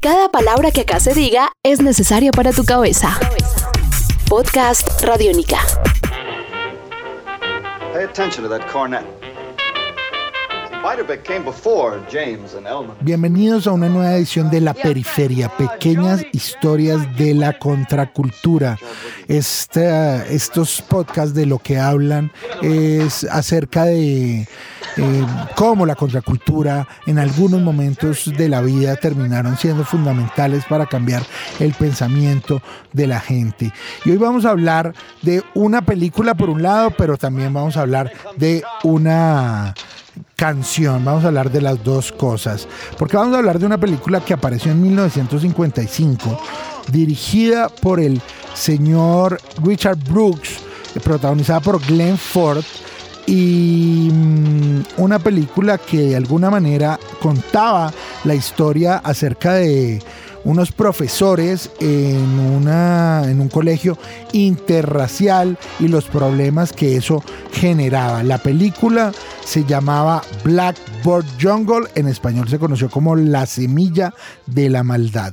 Cada palabra que acá se diga es necesaria para tu cabeza. Podcast Radiónica. Pay attention to that cornet. Bienvenidos a una nueva edición de La Periferia, pequeñas historias de la contracultura. Este, estos podcasts de lo que hablan es acerca de eh, cómo la contracultura en algunos momentos de la vida terminaron siendo fundamentales para cambiar el pensamiento de la gente. Y hoy vamos a hablar de una película por un lado, pero también vamos a hablar de una canción, vamos a hablar de las dos cosas, porque vamos a hablar de una película que apareció en 1955, dirigida por el señor Richard Brooks, protagonizada por Glenn Ford, y mm, una película que de alguna manera contaba la historia acerca de unos profesores en, una, en un colegio interracial y los problemas que eso generaba. La película se llamaba Blackboard Jungle, en español se conoció como La Semilla de la Maldad.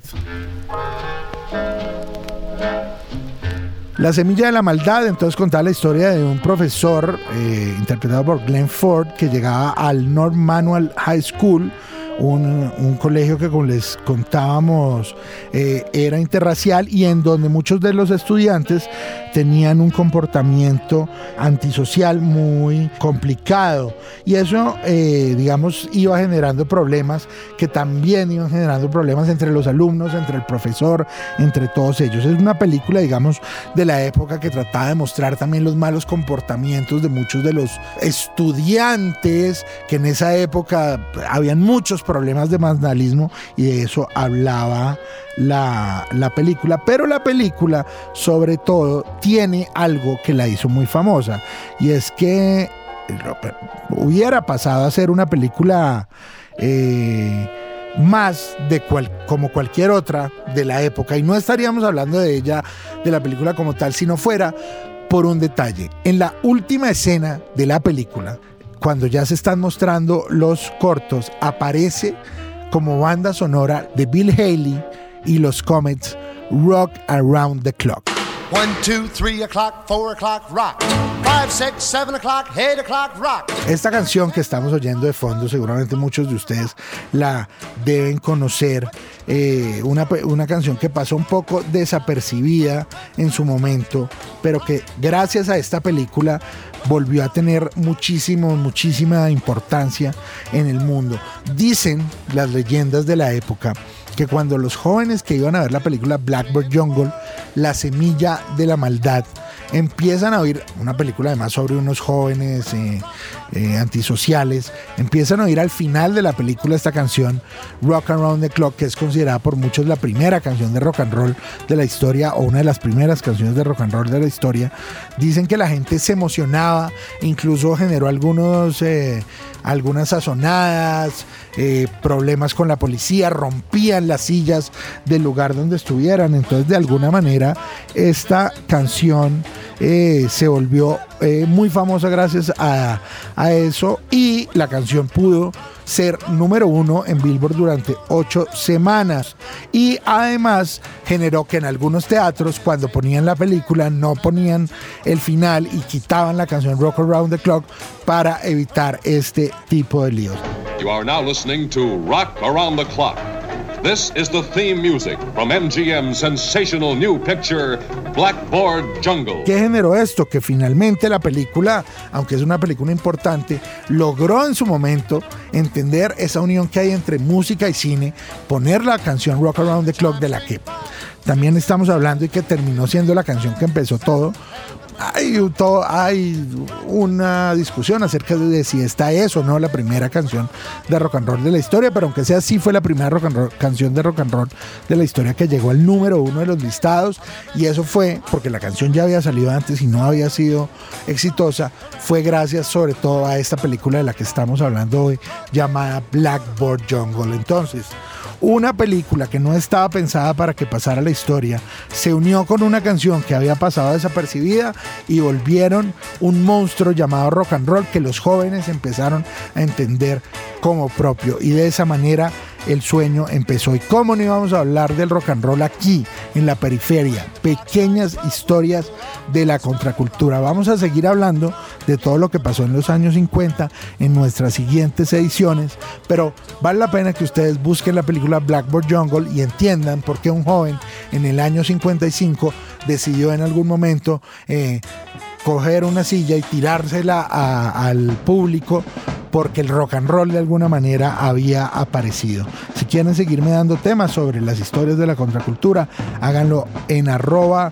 La semilla de la maldad, entonces contaba la historia de un profesor eh, interpretado por Glenn Ford que llegaba al North Manual High School, un, colegio que como les contábamos eh, era interracial y en donde muchos de los estudiantes tenían un comportamiento antisocial muy complicado y eso eh, digamos iba generando problemas que también iban generando problemas entre los alumnos, entre el profesor, entre todos ellos. Es una película digamos de la época que trataba de mostrar también los malos comportamientos de muchos de los estudiantes que en esa época habían muchos problemas de vandalismo y de eso hablaba la, la, película, pero la película sobre todo tiene algo que la hizo muy famosa. Y es que hubiera pasado a ser una película eh, más de cual, como cualquier otra de la época. Y no estaríamos hablando de ella, de la película como tal, si no fuera por un detalle. En la última escena de la película, cuando ya se están mostrando los cortos, aparece como banda sonora de Bill Haley y los Comets Rock Around the Clock. 1, 2, 3 o'clock, 4 o'clock, rock. 5, 6, 7 o'clock, 8 o'clock, rock. Esta canción que estamos oyendo de fondo, seguramente muchos de ustedes la deben conocer. Eh, una, una canción que pasó un poco desapercibida en su momento, pero que gracias a esta película volvió a tener muchísimo, muchísima importancia en el mundo. Dicen las leyendas de la época que cuando los jóvenes que iban a ver la película Blackbird Jungle, La semilla de la maldad, empiezan a oír, una película además sobre unos jóvenes eh, eh, antisociales, empiezan a oír al final de la película esta canción, Rock Around the Clock, que es considerada por muchos la primera canción de rock and roll de la historia o una de las primeras canciones de rock and roll de la historia. Dicen que la gente se emocionaba, incluso generó algunos, eh, algunas sazonadas, problemas con la policía, rompían las sillas del lugar donde estuvieran. Entonces, de alguna manera, esta canción eh, se volvió eh, muy famosa gracias a, a, eso y la canción pudo ser número uno en Billboard durante ocho semanas y además generó que en algunos teatros cuando ponían la película no ponían el final y quitaban la canción Rock Around the Clock para evitar este tipo de líos. You are now listening to Rock Around the Clock. This is the theme music from MGM's sensational new picture, Blackboard Jungle. ¿Qué generó esto? Que finalmente la película, aunque es una película importante, logró en su momento entender esa unión que hay entre música y cine, poner la canción Rock Around the Clock de la que también estamos hablando y que terminó siendo la canción que empezó todo, hay, hay una discusión acerca de si esta es o no la primera canción de rock and roll de la historia, pero aunque sea así fue la primera canción de rock and roll de la historia que llegó al número uno de los listados y eso fue porque la canción ya había salido antes y no había sido exitosa, fue gracias sobre todo a esta película de la que estamos hablando hoy llamada Blackboard Jungle. Entonces, una película que no estaba pensada para que pasara la historia se unió con una canción que había pasado desapercibida y volvieron un monstruo llamado rock and roll que los jóvenes empezaron a entender como propio. Y de esa manera el sueño empezó. ¿Y cómo no íbamos a hablar del rock and roll aquí, en la periferia? Pequeñas historias de la contracultura. Vamos a seguir hablando de todo lo que pasó en los años 50 en nuestras siguientes ediciones, pero vale la pena que ustedes busquen la película Blackboard Jungle y entiendan por qué un joven en el año 55 decidió en algún momento eh, coger una silla y tirársela al público porque el rock and roll de alguna manera había aparecido. Si quieren seguirme dando temas sobre las historias de la contracultura, háganlo en arroba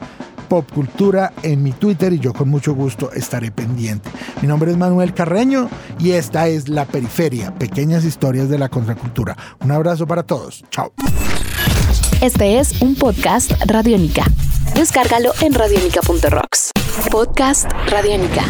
popcultura en mi Twitter y yo con mucho gusto estaré pendiente. Mi nombre es Manuel Carreño y esta es La Periferia, pequeñas historias de la contracultura. Un abrazo para todos. Chao. Este es un podcast Radiónica. Descárgalo en radiónica.rocks. Podcast Radiónica.